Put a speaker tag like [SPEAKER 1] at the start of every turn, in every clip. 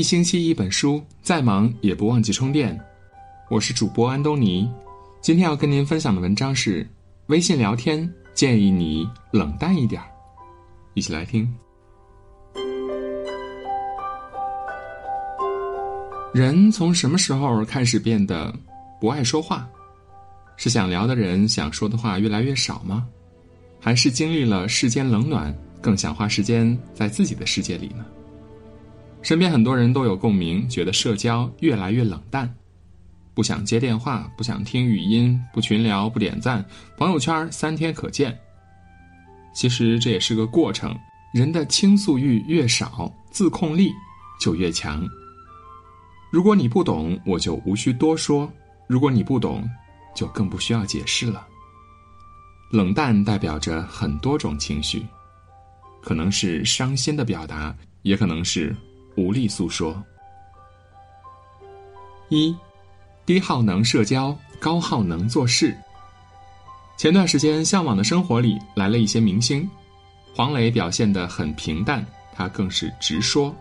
[SPEAKER 1] 一星期一本书，再忙也不忘记充电。我是主播安东尼，今天要跟您分享的文章是：微信聊天建议你冷淡一点一起来听。人从什么时候开始变得不爱说话？是想聊的人想说的话越来越少吗？还是经历了世间冷暖，更想花时间在自己的世界里呢？身边很多人都有共鸣，觉得社交越来越冷淡，不想接电话，不想听语音，不群聊，不点赞，朋友圈三天可见。其实这也是个过程，人的倾诉欲越少，自控力就越强。如果你不懂，我就无需多说；如果你不懂，就更不需要解释了。冷淡代表着很多种情绪，可能是伤心的表达，也可能是。无力诉说。一，低耗能社交，高耗能做事。前段时间，《向往的生活》里来了一些明星，黄磊表现的很平淡，他更是直说，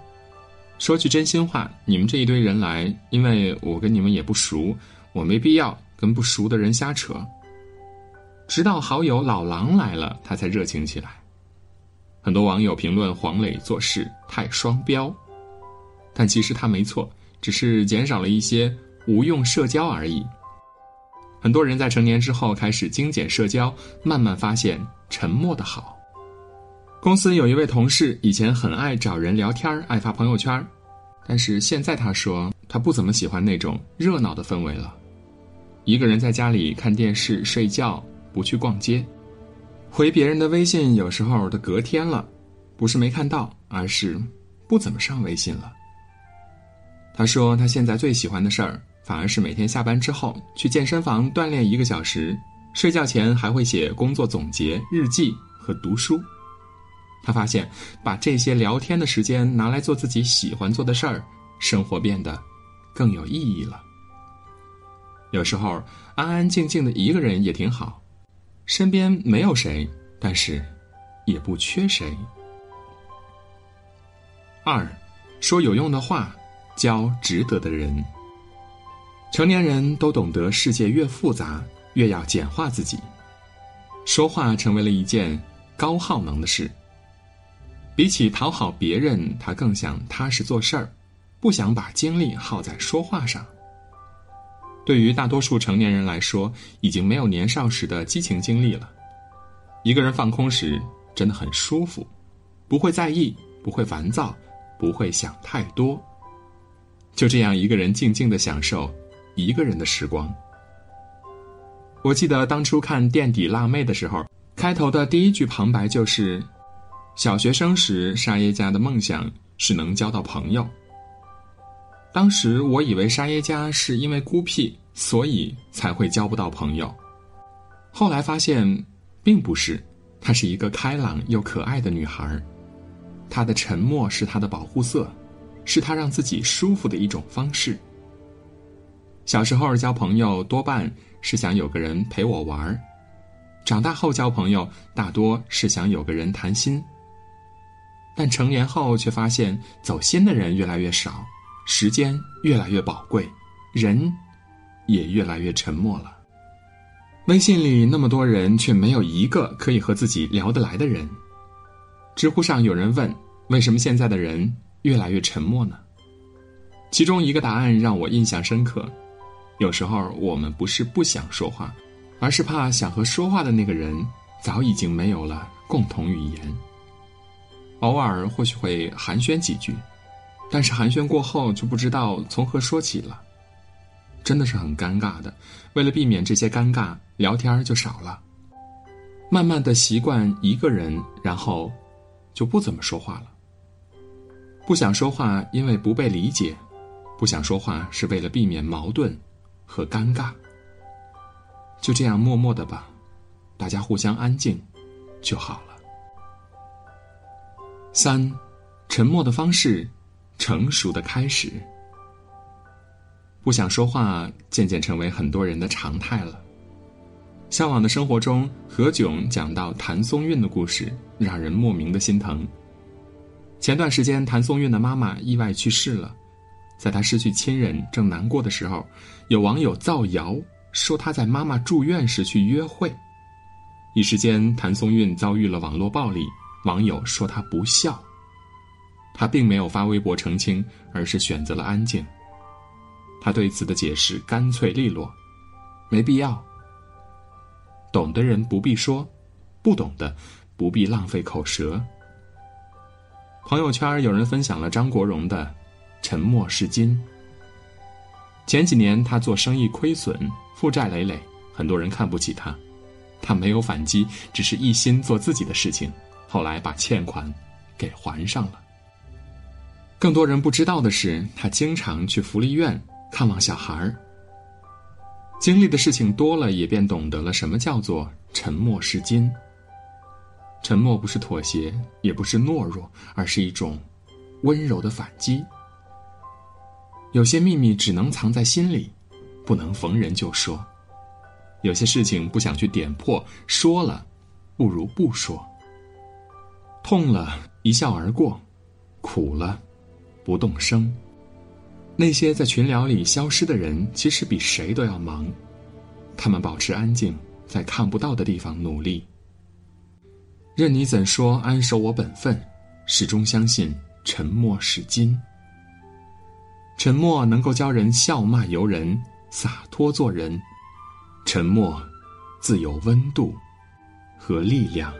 [SPEAKER 1] 说句真心话：你们这一堆人来，因为我跟你们也不熟，我没必要跟不熟的人瞎扯。直到好友老狼来了，他才热情起来。很多网友评论黄磊做事太双标。但其实他没错，只是减少了一些无用社交而已。很多人在成年之后开始精简社交，慢慢发现沉默的好。公司有一位同事，以前很爱找人聊天，爱发朋友圈，但是现在他说他不怎么喜欢那种热闹的氛围了。一个人在家里看电视、睡觉，不去逛街，回别人的微信有时候都隔天了，不是没看到，而是不怎么上微信了。他说：“他现在最喜欢的事儿，反而是每天下班之后去健身房锻炼一个小时，睡觉前还会写工作总结、日记和读书。他发现，把这些聊天的时间拿来做自己喜欢做的事儿，生活变得更有意义了。有时候安安静静的一个人也挺好，身边没有谁，但是也不缺谁。二，说有用的话。”交值得的人。成年人都懂得，世界越复杂，越要简化自己。说话成为了一件高耗能的事。比起讨好别人，他更想踏实做事儿，不想把精力耗在说话上。对于大多数成年人来说，已经没有年少时的激情经历了。一个人放空时，真的很舒服，不会在意，不会烦躁，不会想太多。就这样，一个人静静的享受一个人的时光。我记得当初看《垫底辣妹》的时候，开头的第一句旁白就是：“小学生时，沙耶加的梦想是能交到朋友。”当时我以为沙耶加是因为孤僻，所以才会交不到朋友。后来发现，并不是，她是一个开朗又可爱的女孩，她的沉默是她的保护色。是他让自己舒服的一种方式。小时候交朋友多半是想有个人陪我玩儿，长大后交朋友大多是想有个人谈心。但成年后却发现走心的人越来越少，时间越来越宝贵，人也越来越沉默了。微信里那么多人，却没有一个可以和自己聊得来的人。知乎上有人问：为什么现在的人？越来越沉默呢。其中一个答案让我印象深刻：有时候我们不是不想说话，而是怕想和说话的那个人早已经没有了共同语言。偶尔或许会寒暄几句，但是寒暄过后就不知道从何说起了，真的是很尴尬的。为了避免这些尴尬，聊天就少了。慢慢的习惯一个人，然后就不怎么说话了。不想说话，因为不被理解；不想说话，是为了避免矛盾和尴尬。就这样默默的吧，大家互相安静就好了。三，沉默的方式，成熟的开始。不想说话，渐渐成为很多人的常态了。向往的生活中，何炅讲到谭松韵的故事，让人莫名的心疼。前段时间，谭松韵的妈妈意外去世了，在她失去亲人正难过的时候，有网友造谣说她在妈妈住院时去约会，一时间谭松韵遭遇了网络暴力，网友说她不孝。他并没有发微博澄清，而是选择了安静。他对此的解释干脆利落，没必要。懂的人不必说，不懂的不必浪费口舌。朋友圈有人分享了张国荣的。沉默是金。前几年他做生意亏损，负债累累，很多人看不起他，他没有反击，只是一心做自己的事情。后来把欠款给还上了。更多人不知道的是，他经常去福利院看望小孩儿。经历的事情多了，也便懂得了什么叫做沉默是金。沉默不是妥协，也不是懦弱，而是一种温柔的反击。有些秘密只能藏在心里，不能逢人就说；有些事情不想去点破，说了不如不说。痛了一笑而过，苦了不动声。那些在群聊里消失的人，其实比谁都要忙。他们保持安静，在看不到的地方努力。任你怎说，安守我本分，始终相信沉默是金。沉默能够教人笑骂由人，洒脱做人。沉默，自有温度和力量。